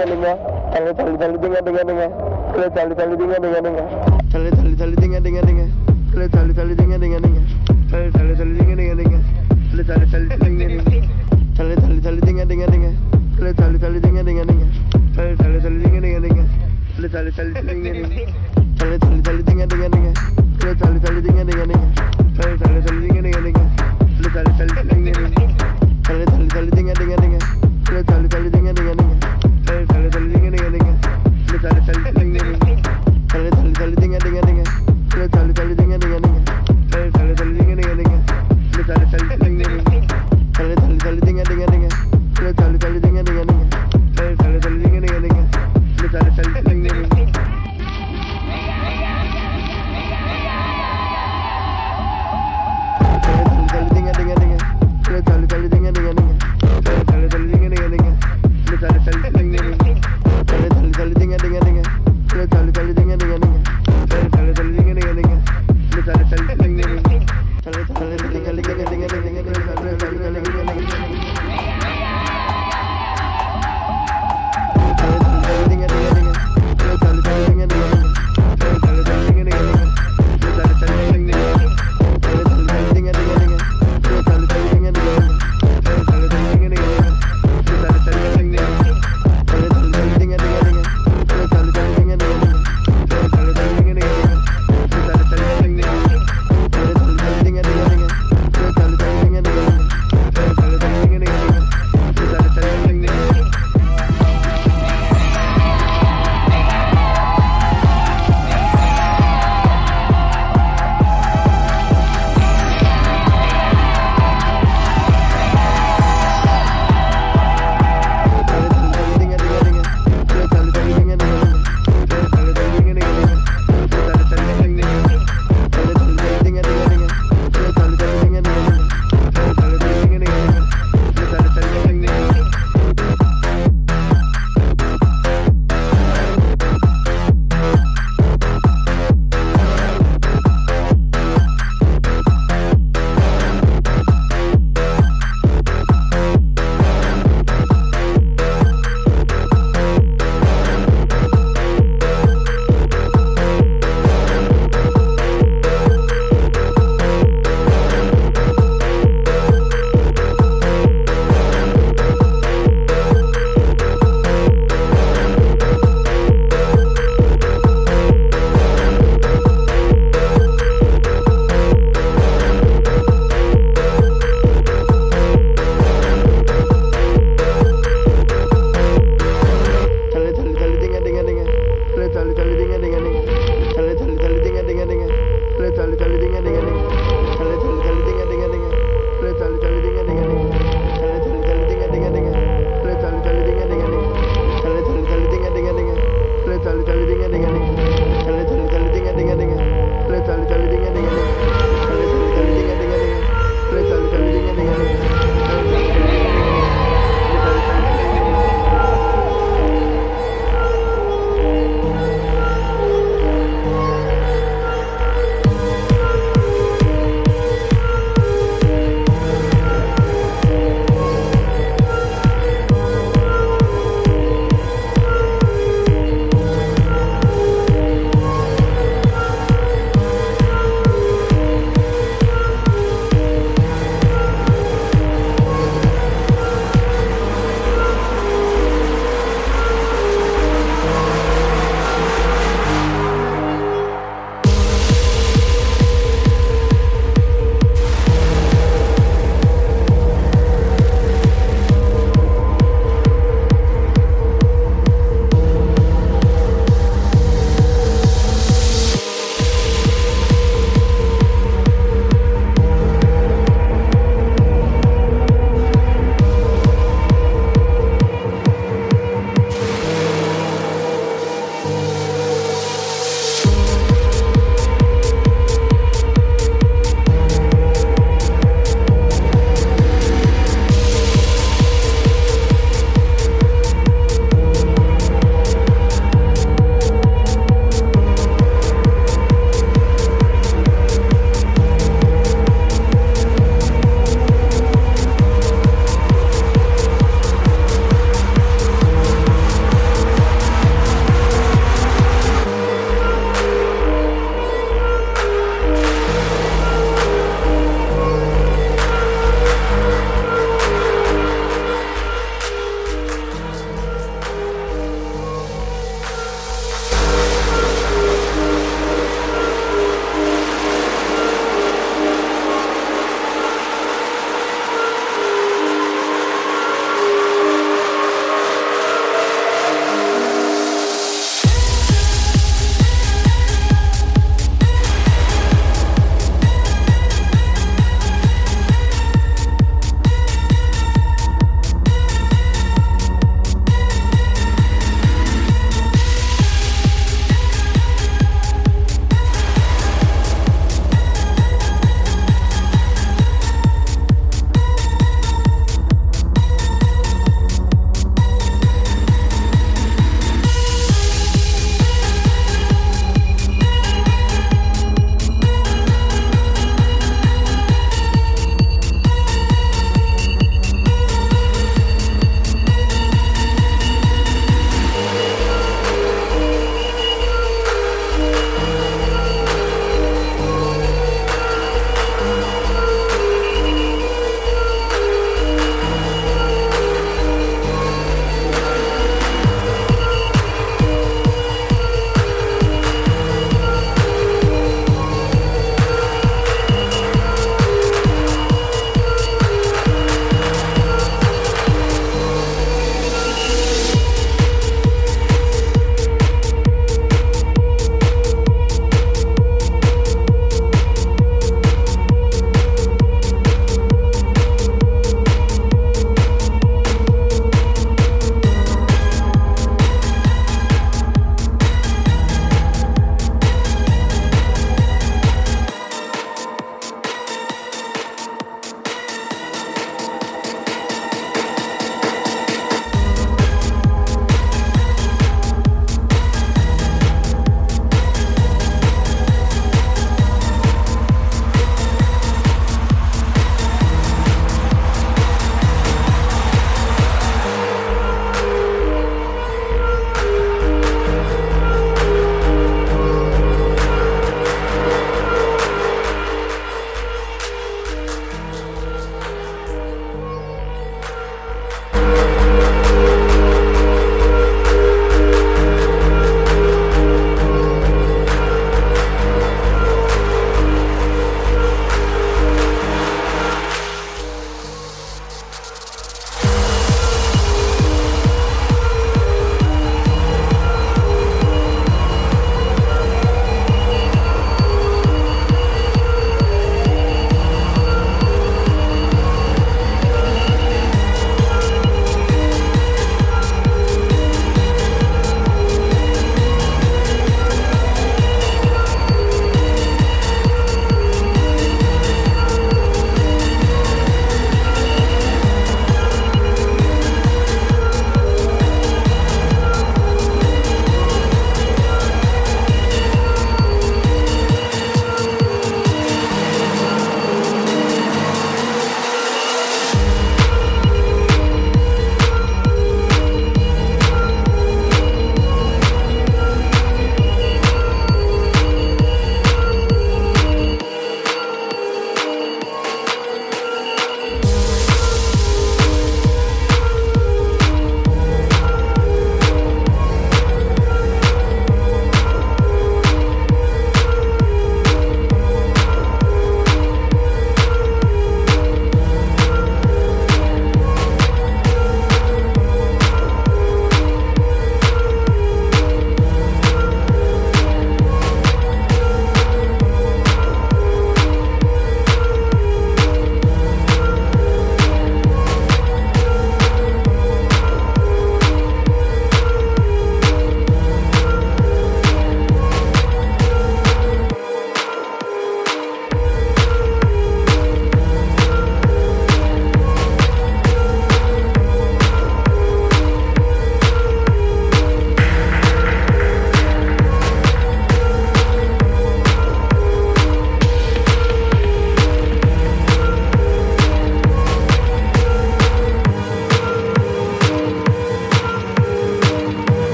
dinga dinga tali tali tali dinga dinga dinga tali tali tali dinga dinga dinga tali tali tali dinga dinga dinga tali tali tali dinga dinga dinga tali tali tali dinga dinga dinga tali tali tali dinga dinga tali tali tali dinga dinga dinga tali tali tali dinga dinga dinga tali tali tali dinga dinga dinga tali tali tali dinga dinga tali tali tali dinga dinga dinga tali tali tali dinga dinga dinga tali tali tali dinga dinga dinga tali tali tali dinga dinga tali tali tali dinga dinga dinga tali tali tali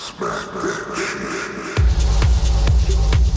Smack that shit.